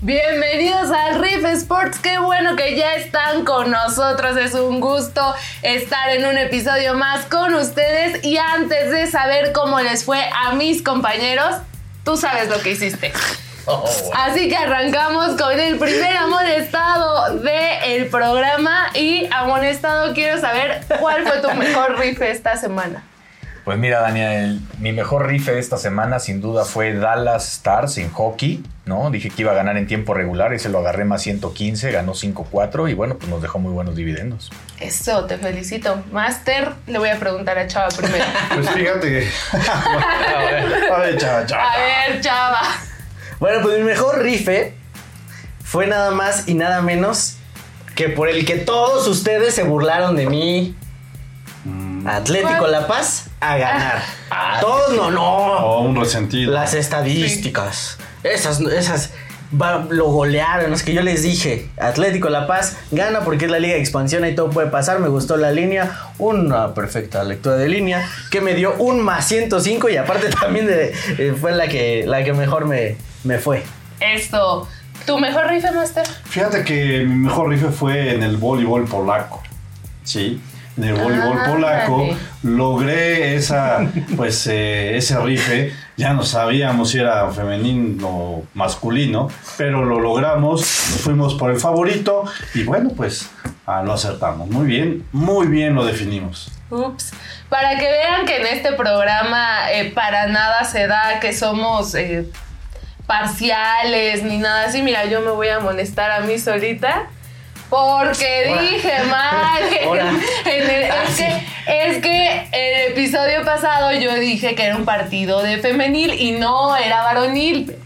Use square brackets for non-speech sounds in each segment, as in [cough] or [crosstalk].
Bienvenidos al Riff Sports, qué bueno que ya están con nosotros, es un gusto estar en un episodio más con ustedes. Y antes de saber cómo les fue a mis compañeros, tú sabes lo que hiciste. Así que arrancamos con el primer amonestado del programa. Y amonestado quiero saber cuál fue tu mejor riff esta semana. Pues mira, Daniel, mi mejor rife esta semana sin duda fue Dallas Stars en hockey, ¿no? Dije que iba a ganar en tiempo regular y se lo agarré más 115, ganó 5-4 y bueno, pues nos dejó muy buenos dividendos. Eso, te felicito. Master, le voy a preguntar a Chava primero. [laughs] Pues fíjate. [laughs] a ver, Chava, Chava. A ver, Chava. Bueno, pues mi mejor rife fue nada más y nada menos que por el que todos ustedes se burlaron de mí. Atlético ¿Cuál? La Paz a ganar. Todos no, no. Oh, un resentido. Las estadísticas. Esas, esas va- lo golearon. Es que yo les dije, Atlético La Paz gana porque es la liga de expansión y todo puede pasar. Me gustó la línea, una perfecta lectura de línea que me dio un más 105 y aparte [laughs] también de- eh, fue la que, la que mejor me, me fue. Esto, ¿tu mejor riff, Master? Fíjate que mi mejor rife fue en el voleibol polaco. Sí. El voleibol Ah, polaco logré esa, pues, eh, ese rife. Ya no sabíamos si era femenino o masculino, pero lo logramos. Nos fuimos por el favorito y bueno, pues ah, lo acertamos. Muy bien, muy bien lo definimos. Ups. Para que vean que en este programa eh, para nada se da que somos eh, parciales ni nada así. Mira, yo me voy a molestar a mí solita. Porque Ahora. dije mal. [laughs] Ahora. En el- Ah, es, sí. que, es que el episodio pasado yo dije que era un partido de femenil y no era varonil.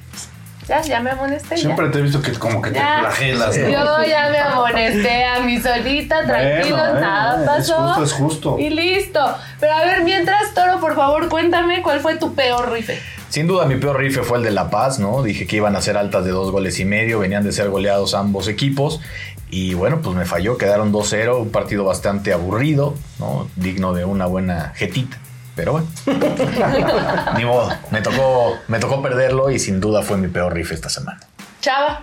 Ya, ya me amonesté. ya. Siempre te he visto que como que te flagelas. ¿no? Yo ya me amonesté a mi solita, tranquilos, Bueno, nada bueno, es pasó. justo, es justo. Y listo. Pero a ver, mientras, Toro, por favor, cuéntame cuál fue tu peor rife. Sin duda mi peor rife fue el de La Paz, ¿no? Dije que iban a ser altas de dos goles y medio, venían de ser goleados ambos equipos y bueno, pues me falló, quedaron 2-0, un partido bastante aburrido, ¿no? Digno de una buena jetita. Pero bueno, [laughs] ni modo, me tocó, me tocó perderlo y sin duda fue mi peor rife esta semana. Chava.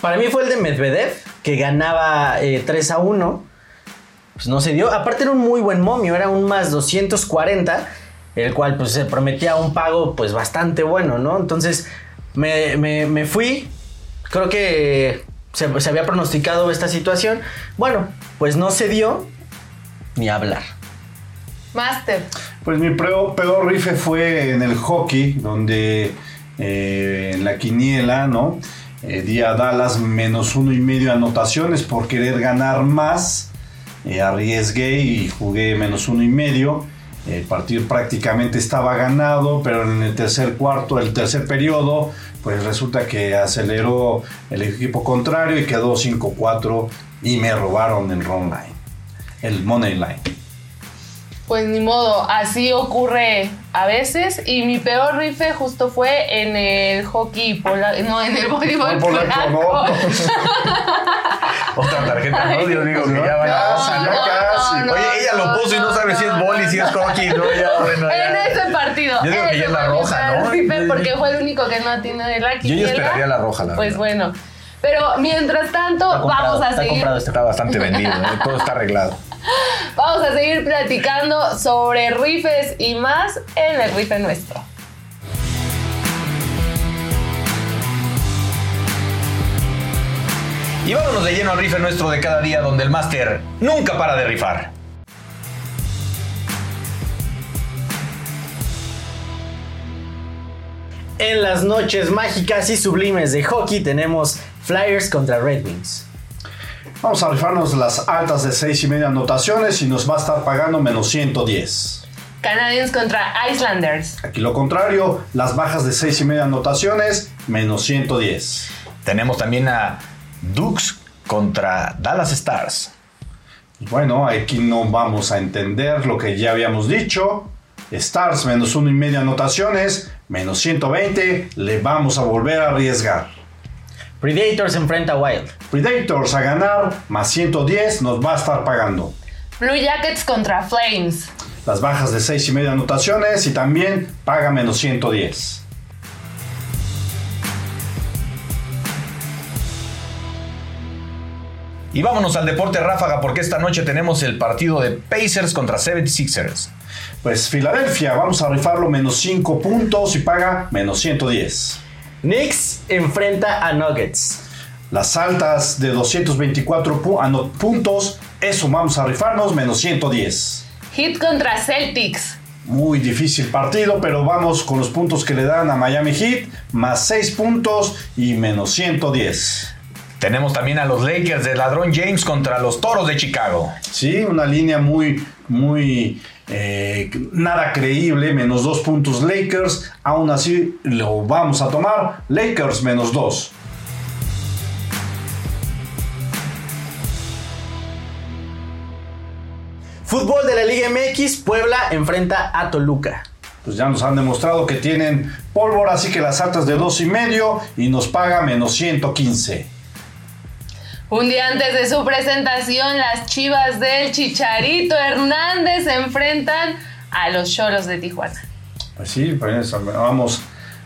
Para mí fue el de Medvedev, que ganaba eh, 3 a 1. Pues no se dio. Aparte era un muy buen momio, era un más 240, el cual pues se prometía un pago pues bastante bueno, ¿no? Entonces me, me- me fui, creo que se, se había pronosticado esta situación. Bueno, pues no se dio ni hablar. Master. Pues mi peor, peor rife fue en el hockey, donde eh, en la quiniela, ¿no? Eh, di a Dallas menos uno y medio anotaciones por querer ganar más. Eh, arriesgué y jugué menos uno y medio. El partido prácticamente estaba ganado, pero en el tercer cuarto, el tercer periodo, pues resulta que aceleró el equipo contrario y quedó 5-4 y me robaron el run line, el money line. Pues ni modo, así ocurre a veces. Y mi peor rife justo fue en el hockey polaco. No, en el voleibol No, polaco, polaco. [laughs] [laughs] Otra tarjeta, ¿no? Dios digo que ya vaya. Casi, ya no, casi. no, Oye, ella lo puso y no sabe si es boli, si es hockey, ¿no? Ya, [laughs] bueno, En ya. ese partido. Yo digo que ya es la roja, ¿no? rife porque fue el único que no atinó de la Yo quiniela. ya esperaría la roja, la Pues verdad. bueno. Pero mientras tanto, Está comprado, vamos a está seguir. comprado Está bastante vendido, ¿eh? todo está arreglado. [laughs] Vamos a seguir platicando sobre rifes y más en el rife nuestro. Y vámonos de lleno al rife nuestro de cada día, donde el máster nunca para de rifar. En las noches mágicas y sublimes de hockey tenemos Flyers contra Red Wings. Vamos a rifarnos las altas de 6 y media anotaciones y nos va a estar pagando menos 110. Canadiens contra Islanders. Aquí lo contrario, las bajas de 6 y media anotaciones, menos 110. Tenemos también a Dukes contra Dallas Stars. Bueno, aquí no vamos a entender lo que ya habíamos dicho. Stars menos 1 y media anotaciones, menos 120, le vamos a volver a arriesgar. Predators enfrenta a Wild. Predators a ganar, más 110 nos va a estar pagando. Blue Jackets contra Flames. Las bajas de 6 y media anotaciones y también paga menos 110. Y vámonos al deporte ráfaga porque esta noche tenemos el partido de Pacers contra 76ers. Pues Filadelfia, vamos a rifarlo menos 5 puntos y paga menos 110. Knicks enfrenta a Nuggets. Las altas de 224 pu- ah, no, puntos, eso vamos a rifarnos menos 110. Hit contra Celtics. Muy difícil partido, pero vamos con los puntos que le dan a Miami Heat, más 6 puntos y menos 110. Tenemos también a los Lakers de Ladrón James contra los Toros de Chicago. Sí, una línea muy, muy, eh, nada creíble, menos 2 puntos Lakers, aún así lo vamos a tomar, Lakers menos 2. Fútbol de la Liga MX, Puebla enfrenta a Toluca. Pues ya nos han demostrado que tienen pólvora, así que las altas de 2 y medio y nos paga menos 115. Un día antes de su presentación, las chivas del Chicharito Hernández se enfrentan a los Cholos de Tijuana. Pues sí, pues vamos,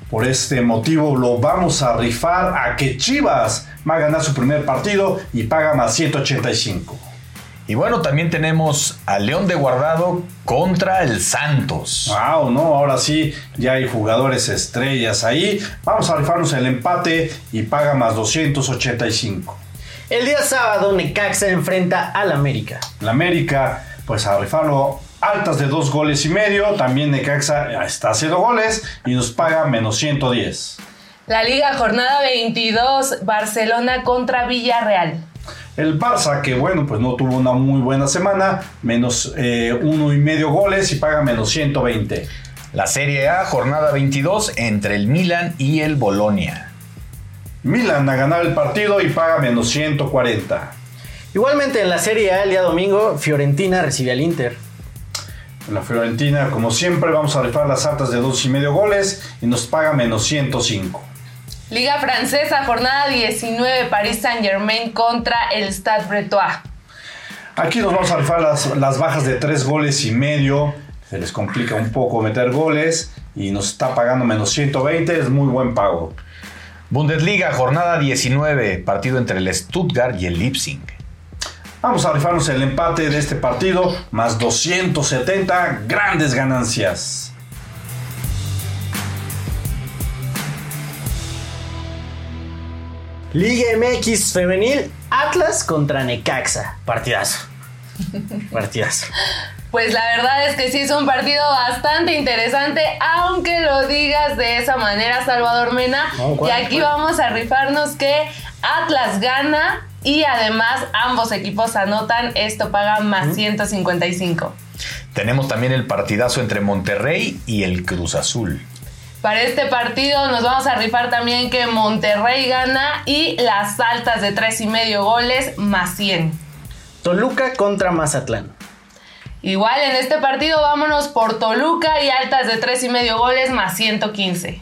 por este motivo lo vamos a rifar a que Chivas va a ganar su primer partido y paga más 185. Y bueno, también tenemos a León de Guardado contra el Santos. Wow, no, ahora sí, ya hay jugadores estrellas ahí. Vamos a rifarnos el empate y paga más 285. El día sábado, Necaxa enfrenta al América. La América, pues a rifarlo altas de dos goles y medio. También Necaxa está haciendo goles y nos paga menos 110. La Liga Jornada 22, Barcelona contra Villarreal. El Barça, que bueno, pues no tuvo una muy buena semana, menos eh, uno y medio goles y paga menos 120. La Serie A, jornada 22, entre el Milan y el Bolonia. Milan a ganar el partido y paga menos 140. Igualmente en la Serie A, el día domingo, Fiorentina recibe al Inter. En la Fiorentina, como siempre, vamos a rifar las altas de dos y medio goles y nos paga menos 105. Liga Francesa, jornada 19, Paris Saint Germain contra el Stade Bretois. Aquí nos vamos a rifar las, las bajas de tres goles y medio. Se les complica un poco meter goles y nos está pagando menos 120. Es muy buen pago. Bundesliga, jornada 19, partido entre el Stuttgart y el Leipzig. Vamos a rifarnos el empate de este partido, más 270, grandes ganancias. Liga MX femenil, Atlas contra Necaxa. Partidazo. Partidazo. Pues la verdad es que sí es un partido bastante interesante, aunque lo digas de esa manera, Salvador Mena. No, y aquí ¿Cuál? vamos a rifarnos que Atlas gana y además ambos equipos anotan. Esto paga más 155. Tenemos también el partidazo entre Monterrey y el Cruz Azul. Para este partido nos vamos a rifar también que Monterrey gana y las altas de tres y medio goles más 100. Toluca contra Mazatlán. Igual en este partido vámonos por Toluca y altas de tres y medio goles más 115.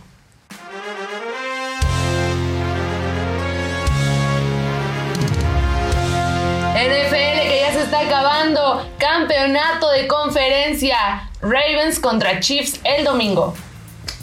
NFL que ya se está acabando. Campeonato de conferencia. Ravens contra Chiefs el domingo.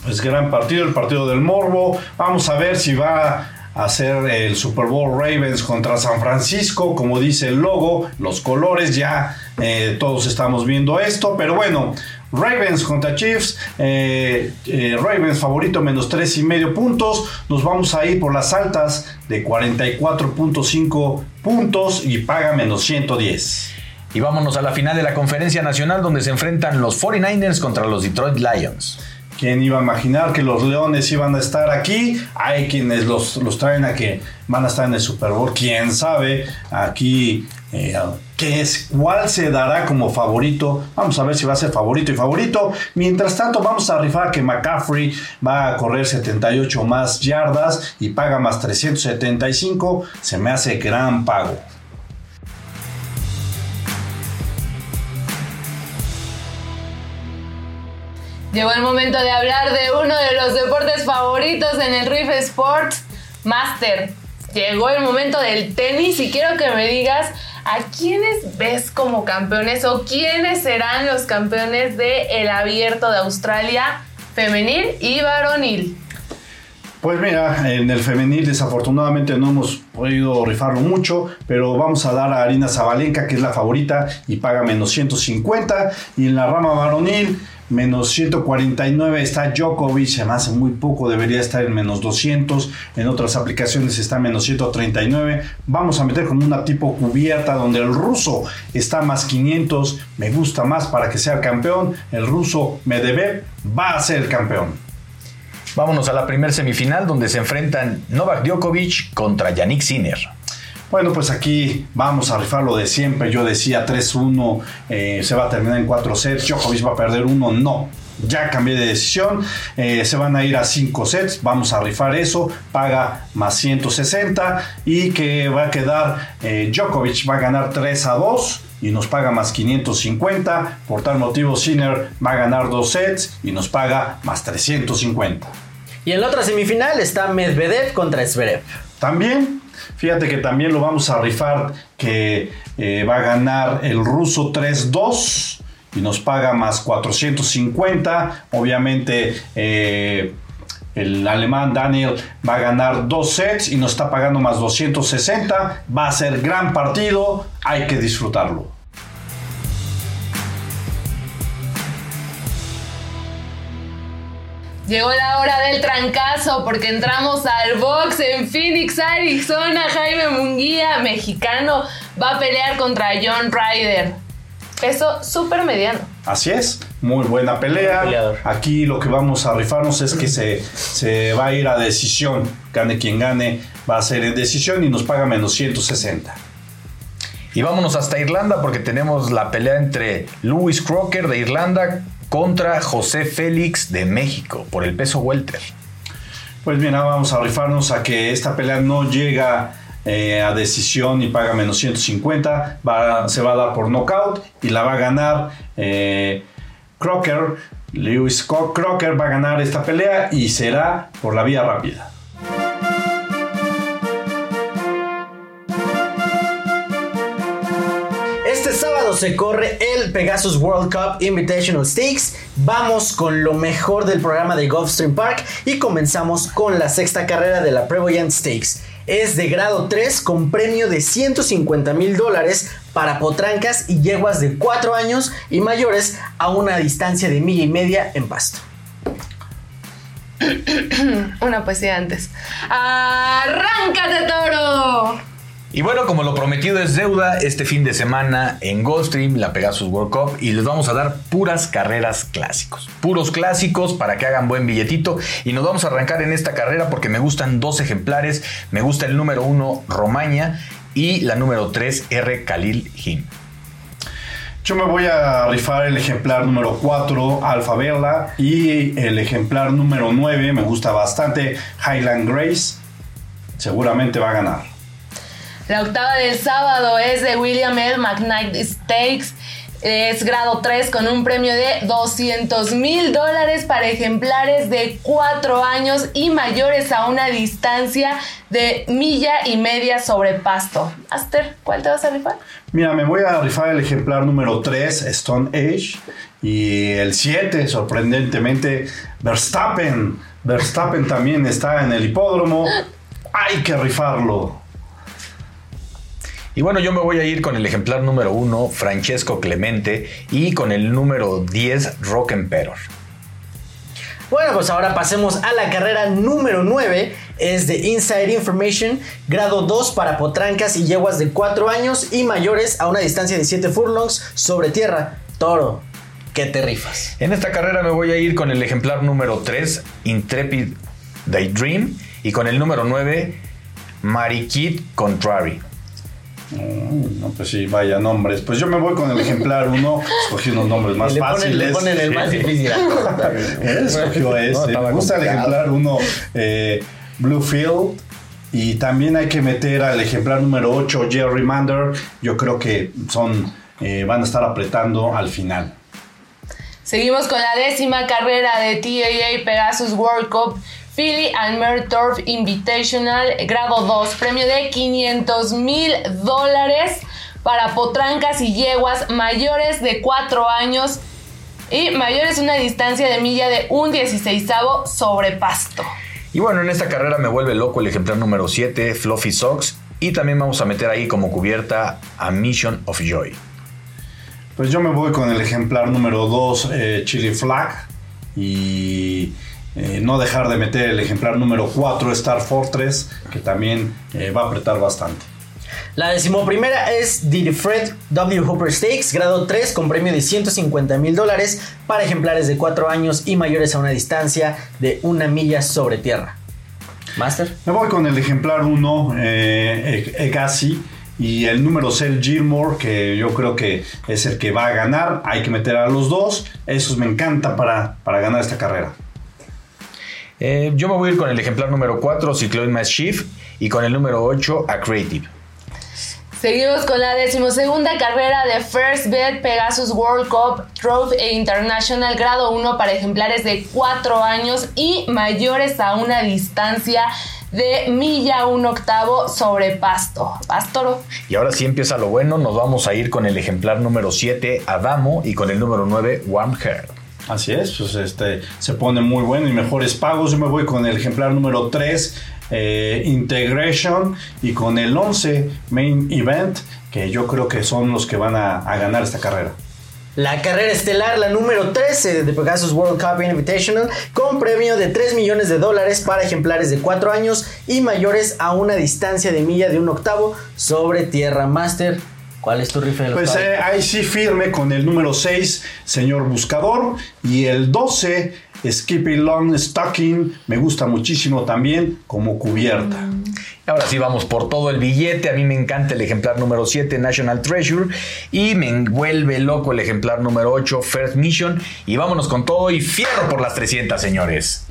Pues gran partido, el partido del Morbo. Vamos a ver si va a ser el Super Bowl Ravens contra San Francisco, como dice el logo, los colores, ya eh, todos estamos viendo esto, pero bueno. Ravens contra Chiefs, eh, eh, Ravens favorito menos tres y medio puntos, nos vamos a ir por las altas de 44.5 puntos y paga menos 110. Y vámonos a la final de la conferencia nacional donde se enfrentan los 49ers contra los Detroit Lions. ¿Quién iba a imaginar que los Leones iban a estar aquí? Hay quienes los, los traen a que van a estar en el Super Bowl. ¿Quién sabe? Aquí, eh, ¿qué es? ¿Cuál se dará como favorito? Vamos a ver si va a ser favorito y favorito. Mientras tanto, vamos a rifar que McCaffrey va a correr 78 más yardas y paga más 375. Se me hace gran pago. Llegó el momento de hablar de uno de los deportes favoritos en el Riff Sports Master. Llegó el momento del tenis y quiero que me digas a quiénes ves como campeones o quiénes serán los campeones del el abierto de Australia femenil y varonil. Pues mira, en el femenil desafortunadamente no hemos podido rifarlo mucho, pero vamos a dar a Arina Zabalenka, que es la favorita, y paga menos 150. Y en la rama varonil, menos 149 está Djokovic, se me hace muy poco, debería estar en menos 200. En otras aplicaciones está menos 139. Vamos a meter como una tipo cubierta donde el ruso está más 500. Me gusta más para que sea campeón. El ruso Medvedev va a ser el campeón. Vámonos a la primer semifinal donde se enfrentan Novak Djokovic contra Yannick Sinner. Bueno, pues aquí vamos a rifar lo de siempre. Yo decía 3-1, eh, se va a terminar en 4 sets. Djokovic va a perder uno. No, ya cambié de decisión. Eh, se van a ir a 5 sets. Vamos a rifar eso. Paga más 160. Y que va a quedar eh, Djokovic va a ganar 3 a 2 y nos paga más 550. Por tal motivo, Sinner va a ganar 2 sets y nos paga más 350. Y en la otra semifinal está Medvedev contra Zverev. También, fíjate que también lo vamos a rifar que eh, va a ganar el ruso 3-2 y nos paga más 450. Obviamente eh, el alemán Daniel va a ganar dos sets y nos está pagando más 260. Va a ser gran partido, hay que disfrutarlo. Llegó la hora del trancazo porque entramos al box en Phoenix, Arizona. Jaime Munguía, mexicano, va a pelear contra John Ryder. Peso súper mediano. Así es, muy buena pelea. Aquí lo que vamos a rifarnos es que se, se va a ir a decisión. Gane quien gane, va a ser en decisión y nos paga menos 160. Y vámonos hasta Irlanda porque tenemos la pelea entre Lewis Crocker de Irlanda contra José Félix de México por el peso welter. Pues bien, vamos a rifarnos a que esta pelea no llega eh, a decisión y paga menos 150. Va- se va a dar por knockout y la va a ganar eh, Crocker. Lewis Crocker va a ganar esta pelea y será por la vía rápida. Se corre el Pegasus World Cup Invitational Stakes. Vamos con lo mejor del programa de Gulfstream Park y comenzamos con la sexta carrera de la Prevoyant Stakes. Es de grado 3 con premio de 150 mil dólares para potrancas y yeguas de 4 años y mayores a una distancia de milla y media en pasto. [clears throat] Una poesía antes. ¡Arráncate, toro! Y bueno, como lo prometido es deuda, este fin de semana en Goldstream, la Pegasus World Cup, y les vamos a dar puras carreras clásicos. Puros clásicos para que hagan buen billetito. Y nos vamos a arrancar en esta carrera porque me gustan dos ejemplares. Me gusta el número uno, Romaña, y la número 3, R. Khalil Him. Yo me voy a rifar el ejemplar número 4, Alfa Vela, y el ejemplar número 9, me gusta bastante, Highland Grace. Seguramente va a ganar. La octava del sábado es de William L. McKnight Stakes. Es grado 3 con un premio de 200 mil dólares para ejemplares de 4 años y mayores a una distancia de milla y media sobre pasto. Aster, ¿cuál te vas a rifar? Mira, me voy a rifar el ejemplar número 3, Stone Age, y el 7, sorprendentemente, Verstappen. Verstappen también está en el hipódromo. Hay que rifarlo. Y bueno, yo me voy a ir con el ejemplar número 1, Francesco Clemente, y con el número 10, Rock Emperor. Bueno, pues ahora pasemos a la carrera número 9. Es de Inside Information, grado 2 para potrancas y yeguas de 4 años y mayores a una distancia de 7 furlongs sobre tierra. Toro, ¿qué te rifas? En esta carrera me voy a ir con el ejemplar número 3, Intrepid Daydream, y con el número 9, Marikit Contrary. Mm, No, pues sí, vaya nombres. Pues yo me voy con el ejemplar 1. Escogí unos nombres más le, ponen, fáciles. le ponen el más difícil. Él [laughs] escogió ese. Me gusta el ejemplar 1 eh, Bluefield. Y también hay que meter al ejemplar número 8 Jerry Mander. Yo creo que son eh, van a estar apretando al final. Seguimos con la décima carrera de TAA Pegasus World Cup Philly and Turf Invitational, grado 2, premio de 500 mil dólares para potrancas y yeguas mayores de 4 años y mayores una distancia de milla de un 16 sobre pasto. Y bueno, en esta carrera me vuelve loco el ejemplar número 7, Fluffy Socks. Y también vamos a meter ahí como cubierta a Mission of Joy. Pues yo me voy con el ejemplar número 2, eh, Chili Flag. Y eh, no dejar de meter el ejemplar número 4, Star Fortress, que también eh, va a apretar bastante. La decimoprimera es The Fred W. Hooper Stakes, grado 3, con premio de 150 mil dólares para ejemplares de 4 años y mayores a una distancia de una milla sobre tierra. Master. Me voy con el ejemplar 1, eh, Egasi. Y el número 6, Gilmore, que yo creo que es el que va a ganar. Hay que meter a los dos. Esos me encanta para, para ganar esta carrera. Eh, yo me voy a ir con el ejemplar número 4, Cyclone Mass y con el número 8, A Creative. Seguimos con la decimosegunda carrera de First Bet Pegasus World Cup Trophy e International grado 1 para ejemplares de 4 años y mayores a una distancia de milla un octavo sobre pasto. Pastoro. Y ahora sí empieza lo bueno, nos vamos a ir con el ejemplar número 7, Adamo, y con el número 9, Warm Hair. Así es, pues este se pone muy bueno y mejores pagos. Yo me voy con el ejemplar número 3, eh, Integration, y con el 11, Main Event, que yo creo que son los que van a, ganar esta carrera. La carrera estelar, la número 13 de Pegasus World Cup Invitational, con premio de 3 millones de dólares para ejemplares de 4 años y mayores a una distancia de milla de un octavo sobre Tierra Master. ¿Cuál es tu rifle? pues eh, ahí sí firme con el número 6, señor buscador, y el 12, Skippy Long Stocking, me gusta muchísimo también como cubierta. Ahora sí vamos por todo el billete. A mí me encanta el ejemplar número 7, National Treasure. Y me envuelve loco el ejemplar número 8, First Mission. Y vámonos con todo y fierro por las 300, señores.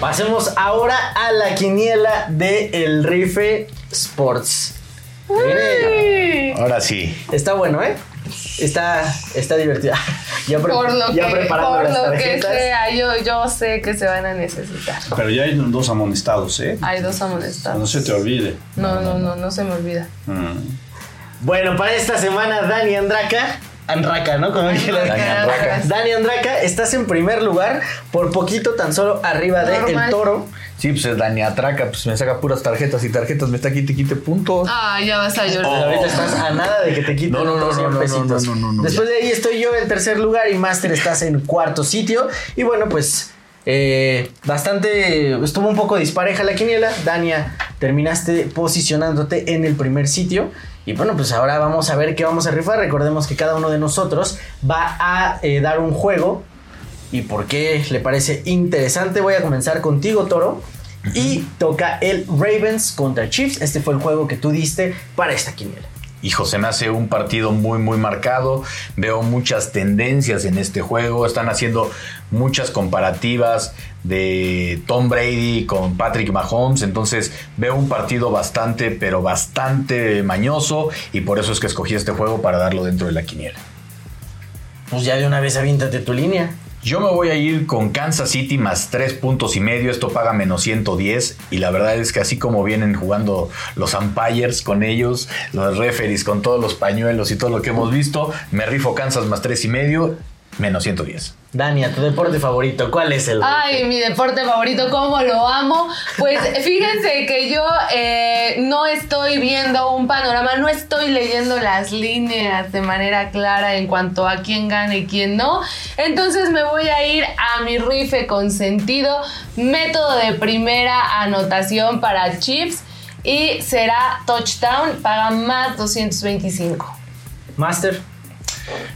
Pasemos ahora a la quiniela de El Rife Sports. Ahora sí. Está bueno, ¿eh? Está, está divertido. [laughs] ya, por lo ya que, preparando por lo que sea, yo, yo sé que se van a necesitar. Pero ya hay dos amonestados, ¿eh? Hay dos amonestados. No se te olvide. No, no, no, no, se me olvida. Mm. Bueno, para esta semana, Dani Andraca Andraca, ¿no? Como dije Andraca. Dani Andraca, estás en primer lugar, por poquito tan solo arriba de El Toro. Sí, pues es Dani Atraca, pues me saca puras tarjetas y tarjetas, me está quite, quite puntos. Ah, ya vas a llorar. Ahorita estás a nada de que te quiten no, no, no, no, pesitos. No, no, no, Después de ahí estoy yo en tercer lugar y Master estás en cuarto sitio. Y bueno, pues eh, bastante, estuvo un poco dispareja la quiniela. Dania, terminaste posicionándote en el primer sitio. Y bueno, pues ahora vamos a ver qué vamos a rifar. Recordemos que cada uno de nosotros va a eh, dar un juego. ¿Y por qué le parece interesante? Voy a comenzar contigo, Toro. Y toca el Ravens contra Chiefs. Este fue el juego que tú diste para esta quiniela. Hijo, se me hace un partido muy, muy marcado. Veo muchas tendencias en este juego. Están haciendo muchas comparativas de Tom Brady con Patrick Mahomes. Entonces veo un partido bastante, pero bastante mañoso. Y por eso es que escogí este juego para darlo dentro de la quiniela. Pues ya de una vez aviéntate tu línea. Yo me voy a ir con Kansas City más tres puntos y medio. Esto paga menos 110. Y la verdad es que así como vienen jugando los umpires con ellos, los referees con todos los pañuelos y todo lo que hemos visto, me rifo Kansas más tres y medio, menos 110. Dania, tu deporte favorito, ¿cuál es el? Ay, mi deporte favorito, cómo lo amo. Pues [laughs] fíjense que yo eh, no estoy viendo un panorama, no estoy leyendo las líneas de manera clara en cuanto a quién gana y quién no. Entonces me voy a ir a mi rife con sentido, método de primera anotación para Chips y será touchdown, paga más 225. Master.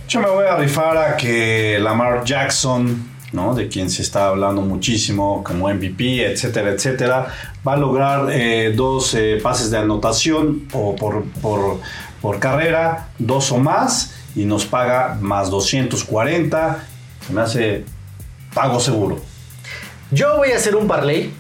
Yo me voy a rifar a que Lamar Jackson, ¿no? de quien se está hablando muchísimo como MVP, etcétera, etcétera, va a lograr eh, dos eh, pases de anotación o por, por, carrera, dos o más, y nos paga más 240. Se me hace pago seguro. Yo voy a hacer un parlay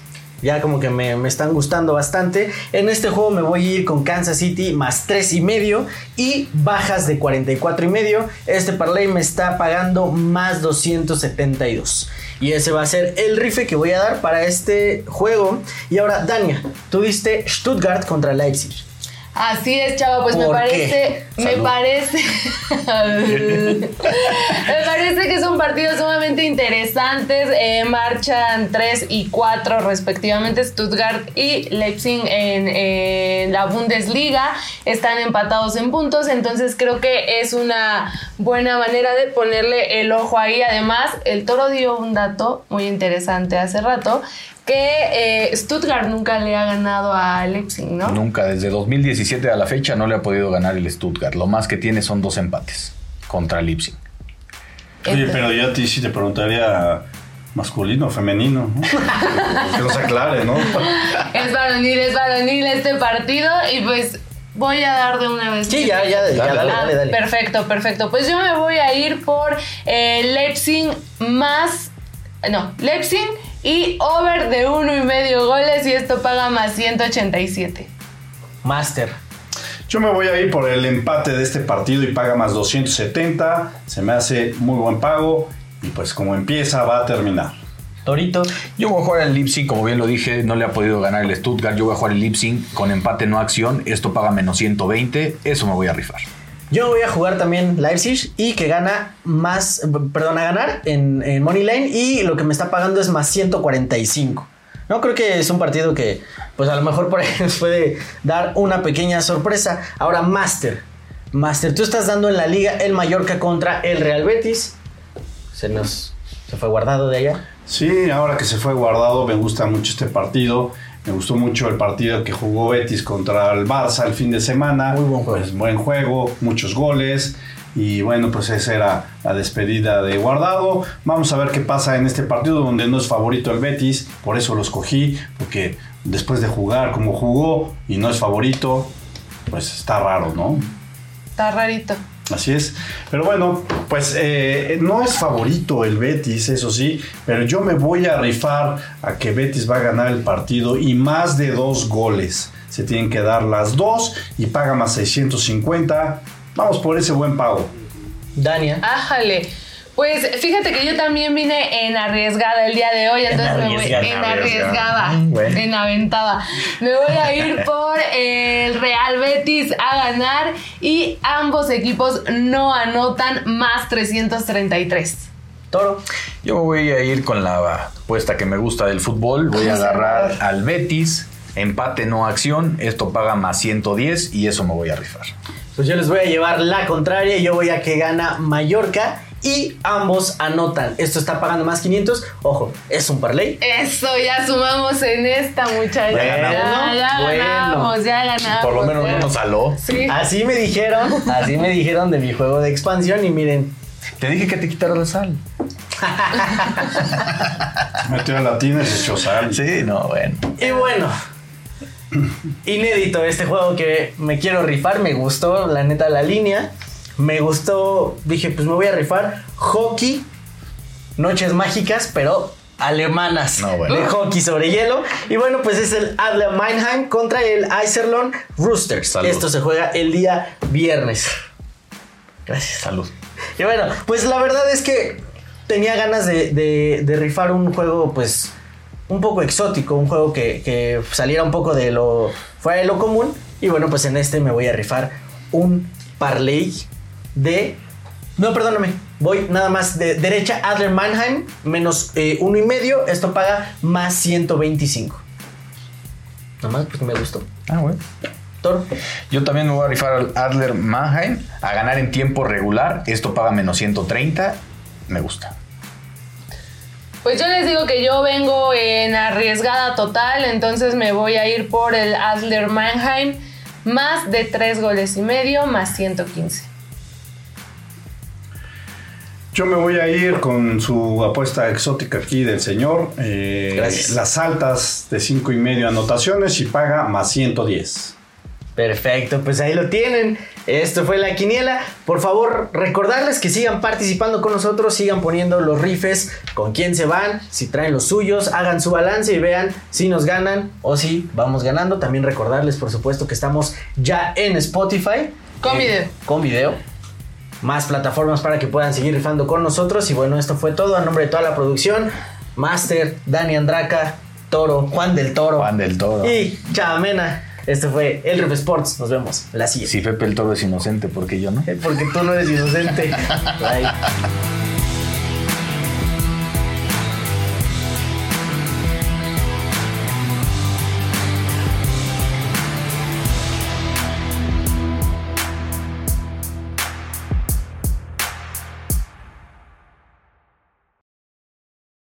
ya como que me, están gustando bastante. En este juego me voy a ir con Kansas City más 3 y medio y bajas de 44 y medio. Este parlay me está pagando más 272. Y ese va a ser el rife que voy a dar para este juego. Y ahora, Dania, tú diste Stuttgart contra Leipzig. Así es, chava, pues me parece, me parece, [laughs] me parece que es un partido sumamente interesante. Eh, marchan 3 y 4 respectivamente Stuttgart y Leipzig en, en la Bundesliga. Están empatados en puntos, entonces creo que es una buena manera de ponerle el ojo ahí. Además, el toro dio un dato muy interesante hace rato. Que eh, Stuttgart nunca le ha ganado a Leipzig, ¿no? Nunca, desde 2017 a la fecha no le ha podido ganar el Stuttgart. Lo más que tiene son dos empates contra Leipzig. Oye, pero yo a ti sí te preguntaría masculino o femenino, ¿no? [laughs] que nos aclare, ¿no? Es varonil, es varonil este partido y pues voy a dar de una vez. Sí, ya, ya, ya, Dale, dale, Ah, dale, dale. Perfecto, perfecto. Pues yo me voy a ir por eh, Leipzig más. No, Leipzig y over de uno y medio goles y esto paga más 187. Master. Yo me voy a ir por el empate de este partido y paga más 270. Se me hace muy buen pago y pues como empieza va a terminar. Torito. Yo voy a jugar el Leipzig, como bien lo dije, no le ha podido ganar el Stuttgart. Yo voy a jugar el Leipzig con empate no acción. Esto paga menos 120. Eso me voy a rifar. Yo voy a jugar también Leipzig y que gana más, perdón, a ganar en, en Money Lane y lo que me está pagando es más 145. No creo que es un partido que, pues a lo mejor por ahí [laughs] nos puede dar una pequeña sorpresa. Ahora, Master. Master, tú estás dando en la liga el Mallorca contra el Real Betis. Se nos se fue guardado de allá. Sí, ahora que se fue guardado, me gusta mucho este partido. Me gustó mucho el partido que jugó Betis contra el Barça el fin de semana. Muy buen juego. Pues, buen juego, muchos goles. Y bueno, pues esa era la despedida de Guardado. Vamos a ver qué pasa en este partido donde no es favorito el Betis. Por eso lo escogí, porque después de jugar como jugó y no es favorito, pues está raro, ¿no? Está rarito. Así es. Pero bueno, pues eh, no es favorito el Betis, eso sí, pero yo me voy a rifar a que Betis va a ganar el partido y más de dos goles. Se tienen que dar las dos y paga más 650. Vamos por ese buen pago. Dania. Ájale. Pues fíjate que yo también vine en arriesgada el día de hoy, entonces me voy en arriesgada. arriesgada, Mm, bueno. en aventada. Me voy a ir [laughs] por el Real Betis a ganar y ambos equipos no anotan más 333. Toro. Yo me voy a ir con la apuesta que me gusta del fútbol. Voy a agarrar al Betis. Empate no acción. Esto paga más 110 y eso me voy a rifar. Pues yo les voy a llevar la contraria. Yo voy a que gana Mallorca y ambos anotan. Esto está pagando más 500. Ojo, es un parlay. Eso, ya sumamos en esta, muchachos. Ya ganamos. Ya, ya Bueno. ganamos, ya ganamos. Por lo menos no nos saló. Sí. Así me dijeron, [laughs] así me dijeron de mi juego de expansión y miren, Te dije que te quitaras la sal. [laughs] Metió a latina y se echó sal. Sí, no, bueno. y bueno, inédito este juego que me quiero rifar, me gustó la neta la línea, me gustó, dije pues me voy a rifar hockey, noches mágicas, pero alemanas No, bueno. de hockey sobre hielo y bueno pues es el Adler Mannheim contra el Iserlohn Roosters. Salud. Esto se juega el día viernes. Gracias. Salud. Y bueno, pues la verdad es que tenía ganas de, de- de rifar un juego, pues, un poco exótico, un juego que, que saliera un poco de lo fuera de lo común. Y bueno, pues en este me voy a rifar un parlay de. No, perdóname. Voy nada más de derecha, Adler Mannheim, menos eh, uno y medio. Esto paga más 125. Nada más porque me gustó. Ah, bueno. Toro. Yo también me voy a rifar al Adler Mannheim a ganar en tiempo regular. Esto paga menos 130. Me gusta. Pues yo les digo que yo vengo en arriesgada total, entonces me voy a ir por el Adler Mannheim, más de 3 goles y medio, más 115. Yo me voy a ir con su apuesta exótica aquí del señor. eh, Gracias. Las altas de 5 y medio anotaciones y paga más 110. Perfecto, pues ahí lo tienen. Esto fue la quiniela. Por favor, recordarles que sigan participando con nosotros, sigan poniendo los rifes, con quién se van, si traen los suyos, hagan su balance y vean si nos ganan o si vamos ganando. También recordarles, por supuesto, que estamos ya en Spotify. Con Eh, video. Con video. Más plataformas para que puedan seguir rifando con nosotros. Y bueno, esto fue todo a nombre de toda la producción. Master, Dani Andraca, Toro, Juan del Toro. Juan del Toro. Y Chamena. Este fue el Ref Sports. Nos vemos la siguiente. Si Pepe el Toro es inocente, porque yo no? Porque tú no eres inocente. [laughs] Bye.